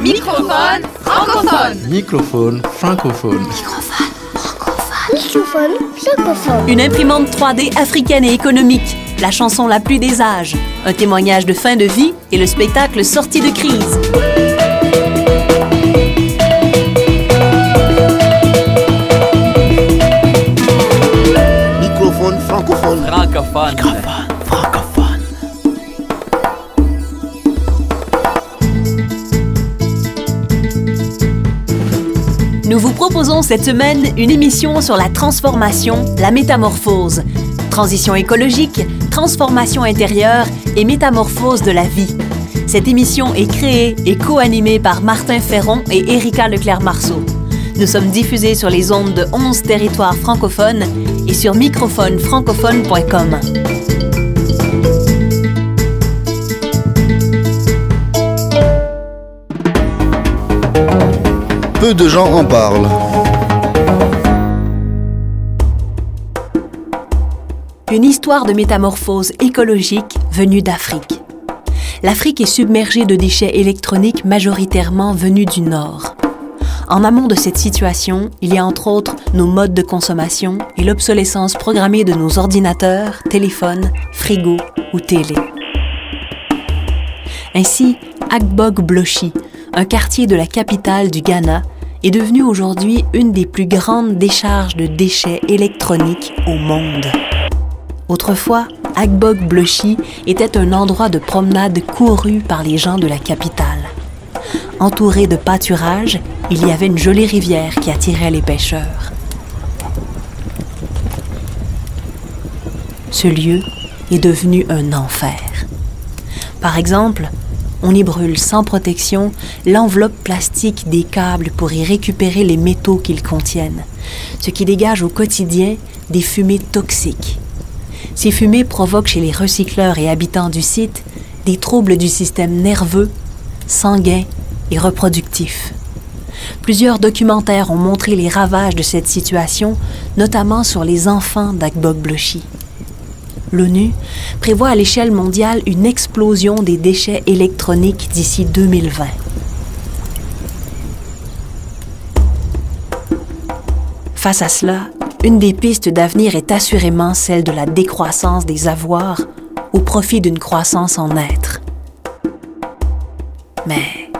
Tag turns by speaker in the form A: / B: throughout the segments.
A: Microphone francophone.
B: Microphone francophone.
C: Microphone francophone.
D: Une imprimante 3D africaine et économique. La chanson la plus des âges. Un témoignage de fin de vie et le spectacle sorti de crise.
E: Microphone francophone.
F: Francophone.
B: Francophone.
D: Nous vous proposons cette semaine une émission sur la transformation, la métamorphose. Transition écologique, transformation intérieure et métamorphose de la vie. Cette émission est créée et co-animée par Martin Ferron et Erika Leclerc-Marceau. Nous sommes diffusés sur les ondes de 11 territoires francophones et sur microphonefrancophone.com.
E: De gens en parlent.
D: Une histoire de métamorphose écologique venue d'Afrique. L'Afrique est submergée de déchets électroniques majoritairement venus du Nord. En amont de cette situation, il y a entre autres nos modes de consommation et l'obsolescence programmée de nos ordinateurs, téléphones, frigos ou télé. Ainsi, Agbog Bloshi, un quartier de la capitale du Ghana, est devenu aujourd'hui une des plus grandes décharges de déchets électroniques au monde. Autrefois, Agbog Bloshi était un endroit de promenade couru par les gens de la capitale. Entouré de pâturages, il y avait une jolie rivière qui attirait les pêcheurs. Ce lieu est devenu un enfer. Par exemple, on y brûle sans protection l'enveloppe plastique des câbles pour y récupérer les métaux qu'ils contiennent, ce qui dégage au quotidien des fumées toxiques. Ces fumées provoquent chez les recycleurs et habitants du site des troubles du système nerveux, sanguin et reproductif. Plusieurs documentaires ont montré les ravages de cette situation, notamment sur les enfants Bloshi. L'ONU prévoit à l'échelle mondiale une explosion des déchets électroniques d'ici 2020. Face à cela, une des pistes d'avenir est assurément celle de la décroissance des avoirs au profit d'une croissance en être. Mais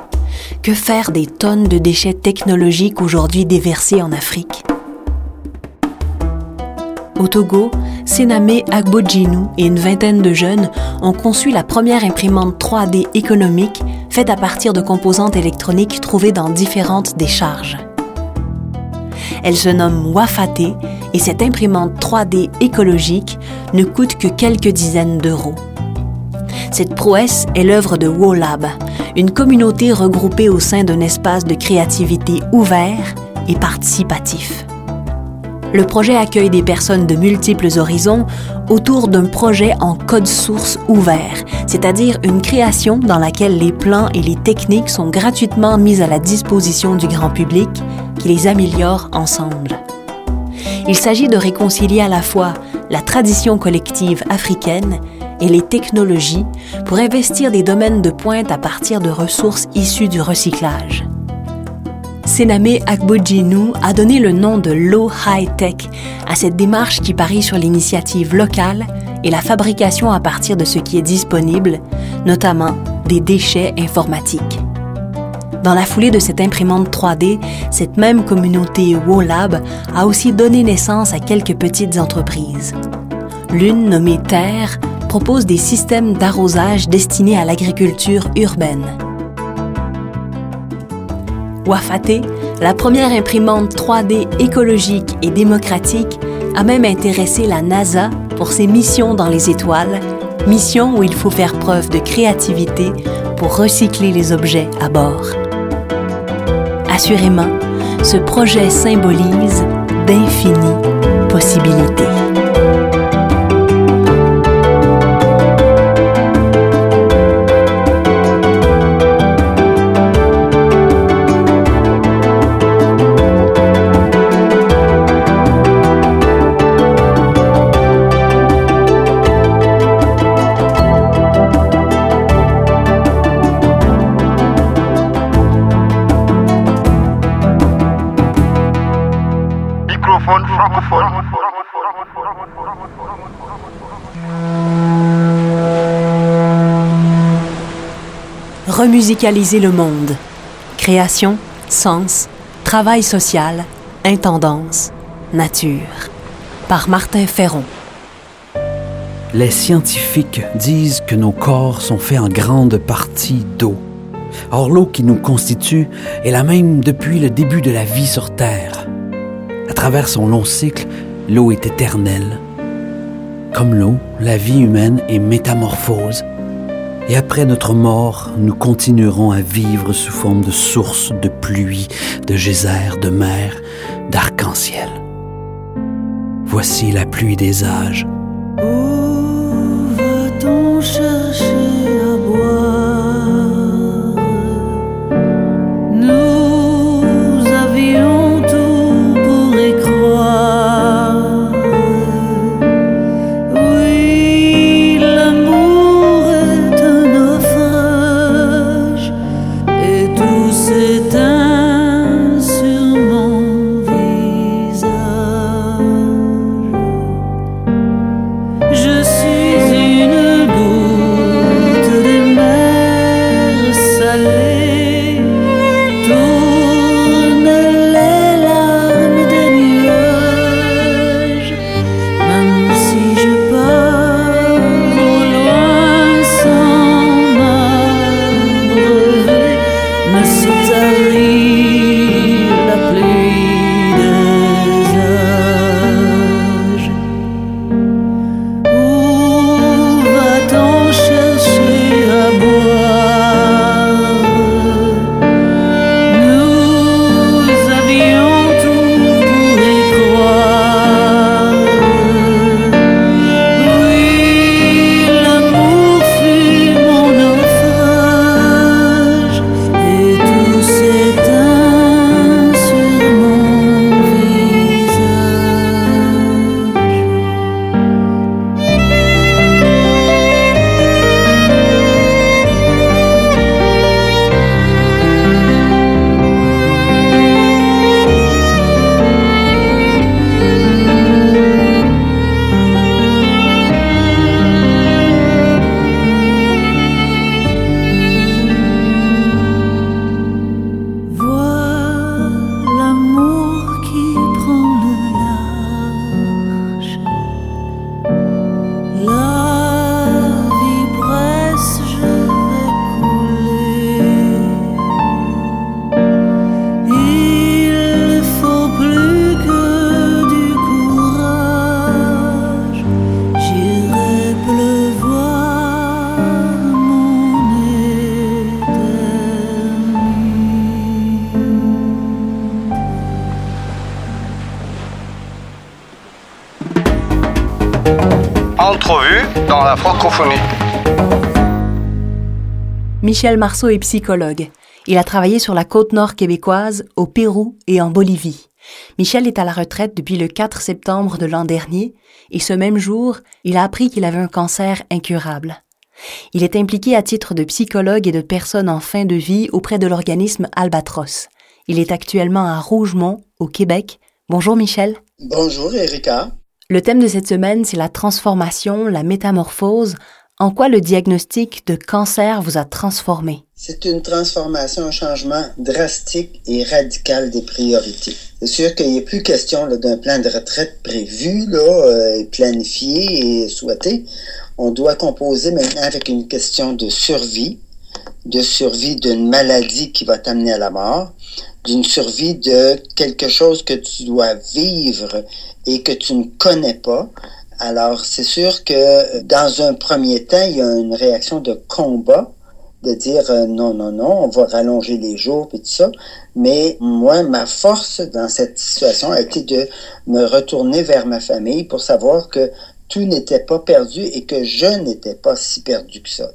D: que faire des tonnes de déchets technologiques aujourd'hui déversés en Afrique? Au Togo, Sename Agbodjinou et une vingtaine de jeunes ont conçu la première imprimante 3D économique faite à partir de composantes électroniques trouvées dans différentes décharges. Elle se nomme Wafate et cette imprimante 3D écologique ne coûte que quelques dizaines d'euros. Cette prouesse est l'œuvre de WoLab, une communauté regroupée au sein d'un espace de créativité ouvert et participatif. Le projet accueille des personnes de multiples horizons autour d'un projet en code source ouvert, c'est-à-dire une création dans laquelle les plans et les techniques sont gratuitement mis à la disposition du grand public qui les améliore ensemble. Il s'agit de réconcilier à la fois la tradition collective africaine et les technologies pour investir des domaines de pointe à partir de ressources issues du recyclage. Sename Agbodjinou a donné le nom de Low High Tech à cette démarche qui parie sur l'initiative locale et la fabrication à partir de ce qui est disponible, notamment des déchets informatiques. Dans la foulée de cette imprimante 3D, cette même communauté WoLab a aussi donné naissance à quelques petites entreprises. L'une nommée Terre propose des systèmes d'arrosage destinés à l'agriculture urbaine. Wafate, la première imprimante 3D écologique et démocratique, a même intéressé la NASA pour ses missions dans les étoiles, mission où il faut faire preuve de créativité pour recycler les objets à bord. Assurément, ce projet symbolise d'infinies possibilités. Remusicaliser le monde. Création, sens, travail social, intendance, nature. Par Martin Ferron.
F: Les scientifiques disent que nos corps sont faits en grande partie d'eau. Or, l'eau qui nous constitue est la même depuis le début de la vie sur Terre. À travers son long cycle, l'eau est éternelle. Comme l'eau, la vie humaine est métamorphose. Et après notre mort, nous continuerons à vivre sous forme de sources de pluie, de geysers, de mer, d'arc-en-ciel. Voici la pluie des âges.
G: La
C: francophonie.
D: Michel Marceau est psychologue. Il a travaillé sur la côte nord québécoise, au Pérou et en Bolivie. Michel est à la retraite depuis le 4 septembre de l'an dernier et ce même jour, il a appris qu'il avait un cancer incurable. Il est impliqué à titre de psychologue et de personne en fin de vie auprès de l'organisme Albatros. Il est actuellement à Rougemont, au Québec. Bonjour Michel.
H: Bonjour Erika.
D: Le thème de cette semaine, c'est la transformation, la métamorphose. En quoi le diagnostic de cancer vous a transformé?
H: C'est une transformation, un changement drastique et radical des priorités. C'est sûr qu'il n'est plus question d'un plan de retraite prévu, là, euh, planifié et souhaité. On doit composer maintenant avec une question de survie, de survie d'une maladie qui va t'amener à la mort, d'une survie de quelque chose que tu dois vivre et que tu ne connais pas. Alors, c'est sûr que dans un premier temps, il y a une réaction de combat, de dire euh, non, non, non, on va rallonger les jours et tout ça. Mais moi, ma force dans cette situation a été de me retourner vers ma famille pour savoir que tout n'était pas perdu et que je n'étais pas si perdu que ça.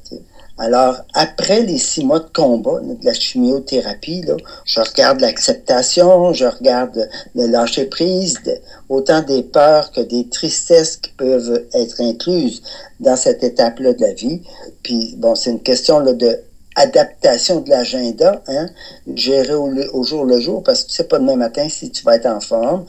H: Alors, après les six mois de combat, de la chimiothérapie, là, je regarde l'acceptation, je regarde le lâcher prise, de- autant des peurs que des tristesses qui peuvent être incluses dans cette étape-là de la vie. Puis, bon, c'est une question là, de adaptation de l'agenda, hein, gérer au, jour le jour, parce que tu sais pas demain matin si tu vas être en forme.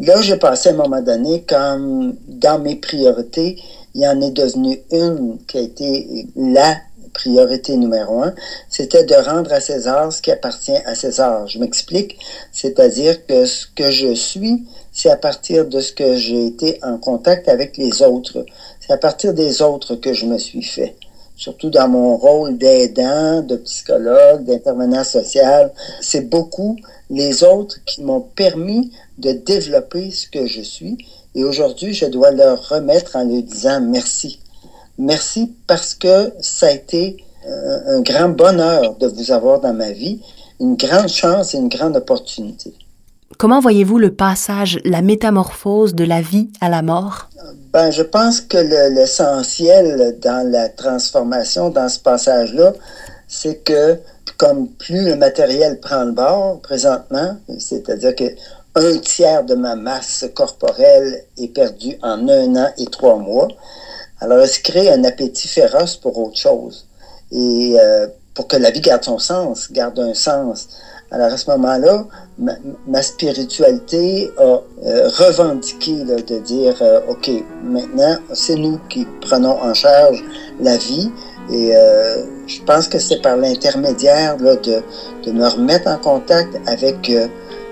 H: Là, j'ai passé un moment donné, comme dans mes priorités, il y en est devenu une qui a été la priorité numéro un, c'était de rendre à César ce qui appartient à César. Je m'explique, c'est-à-dire que ce que je suis, c'est à partir de ce que j'ai été en contact avec les autres. C'est à partir des autres que je me suis fait. Surtout dans mon rôle d'aidant, de psychologue, d'intervenant social. C'est beaucoup les autres qui m'ont permis de développer ce que je suis. Et aujourd'hui, je dois leur remettre en leur disant merci. Merci parce que ça a été un, un grand bonheur de vous avoir dans ma vie, une grande chance et une grande opportunité.
D: Comment voyez-vous le passage, la métamorphose de la vie à la mort?
H: Ben, je pense que l'essentiel dans la transformation, dans ce passage-là, c'est que comme plus le matériel prend le bord présentement, c'est-à-dire que un tiers de ma masse corporelle est perdu en un an et trois mois, alors elle se crée un appétit féroce pour autre chose? Et euh, pour que la vie garde son sens, garde un sens. Alors à ce moment-là, ma, spiritualité a euh, revendiqué là, de dire, euh, OK, maintenant, c'est nous qui prenons en charge la vie. Et euh, je pense que c'est par l'intermédiaire de, de me remettre en contact avec,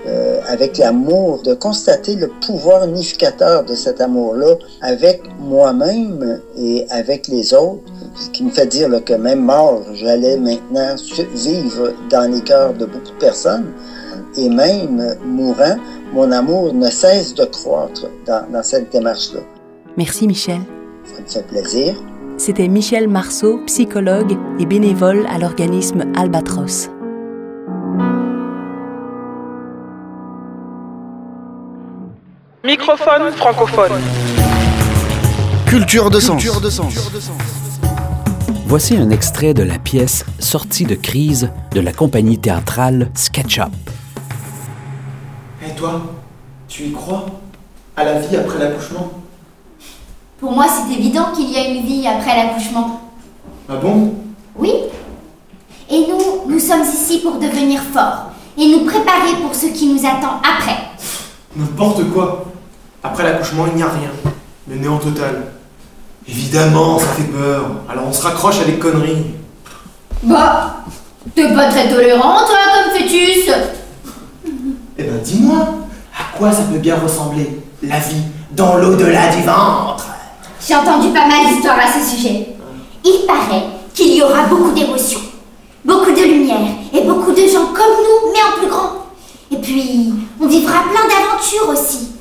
H: euh, avec l'amour, de constater le pouvoir unificateur de cet amour-là avec moi-même et avec les autres, ce qui me fait dire là, que même mort, j'allais maintenant vivre dans les cœurs de beaucoup de personnes. Et même mourant, mon amour ne cesse de croître dans, dans cette démarche-là.
D: Merci Michel.
H: Ça me fait plaisir.
D: C'était Michel Marceau, psychologue et bénévole à l'organisme Albatros.
A: Microphone francophone.
E: Culture de sens.
F: Voici un extrait de la pièce Sortie de crise de la compagnie théâtrale SketchUp.
I: Et toi, tu y crois? À la vie après l'accouchement?
J: Pour moi, c'est évident qu'il y a une vie après l'accouchement.
I: Ah bon?
J: Oui. Et nous, nous sommes ici pour devenir forts et nous préparer pour ce qui nous attend après.
I: N'importe quoi. Après l'accouchement, il n'y a rien. Le néant total. Évidemment, ça fait peur. Alors on se raccroche à des conneries.
J: Bah, t'es pas très tolérant, toi, comme fœtus.
I: Eh ben, dis-moi, à quoi ça peut bien ressembler la vie dans l'au-delà du ventre?
J: J'ai entendu pas mal d'histoires à ce sujet. Il paraît qu'il y aura beaucoup d'émotions, beaucoup de lumière et beaucoup de gens comme nous, mais en plus grand. Et puis, on vivra plein d'aventures aussi.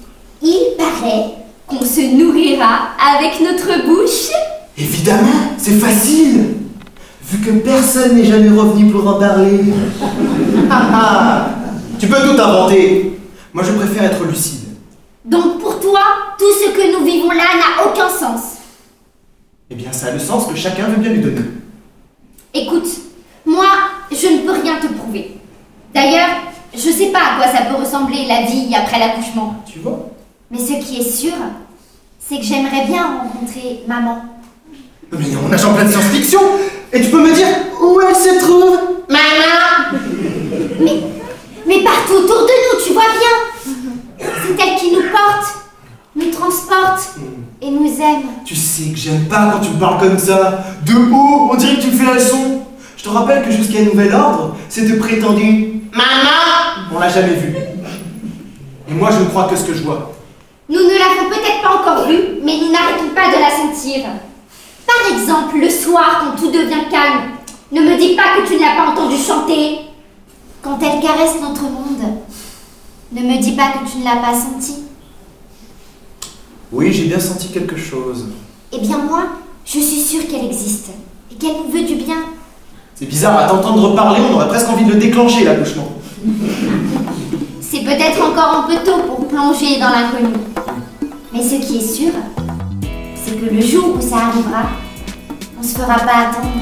J: Il paraît qu'on se nourrira avec notre bouche.
I: Évidemment, c'est facile. Vu que personne n'est jamais revenu pour en parler. tu peux tout inventer. Moi, je préfère être lucide.
J: Donc pour toi, tout ce que nous vivons là n'a aucun sens.
I: Eh bien, ça a le sens que chacun veut bien lui donner.
J: Écoute, moi, je ne peux rien te prouver. D'ailleurs, je sais pas à quoi ça peut ressembler la vie après l'accouchement.
I: Tu vois?
J: Mais ce qui est sûr, c'est que j'aimerais bien rencontrer maman.
I: Mais on nage en pleine science-fiction Et tu peux me dire où elle se trouve?
J: Maman Mais, mais partout autour de nous, tu vois bien C'est elle qui nous porte, nous transporte et nous aime.
I: Tu sais que j'aime pas quand tu me parles comme ça. De haut, on dirait que tu me fais la leçon. Je te rappelle que jusqu'à nouvel ordre, cette prétendue Maman On l'a jamais vue. Et moi, je ne crois que ce que je vois.
J: Nous ne l'avons peut-être pas encore vue, mais nous n'arrêtons pas de la sentir. Par exemple, le soir, quand tout devient calme, ne me dis pas que tu ne l'as pas entendue chanter. Quand elle caresse notre monde, ne me dis pas que tu ne l'as pas senti.
I: Oui, j'ai bien senti quelque chose.
J: Eh bien moi, je suis sûre qu'elle existe et qu'elle nous veut du bien.
I: C'est bizarre, à t'entendre parler, on aurait presque envie de le déclencher, l'accouchement.
J: C'est peut-être encore un peu tôt pour plonger dans l'inconnu. Mais ce qui est sûr, c'est que le jour où ça arrivera, on se fera pas attendre.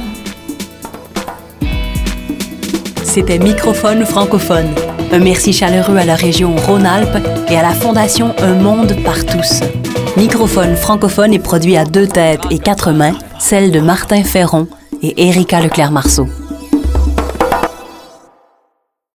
D: C'était Microphone francophone. Un merci chaleureux à la région Rhône-Alpes et à la Fondation Un Monde par tous. Microphone francophone est produit à deux têtes et quatre mains, celle de Martin Ferron et Erika Leclerc-Marceau.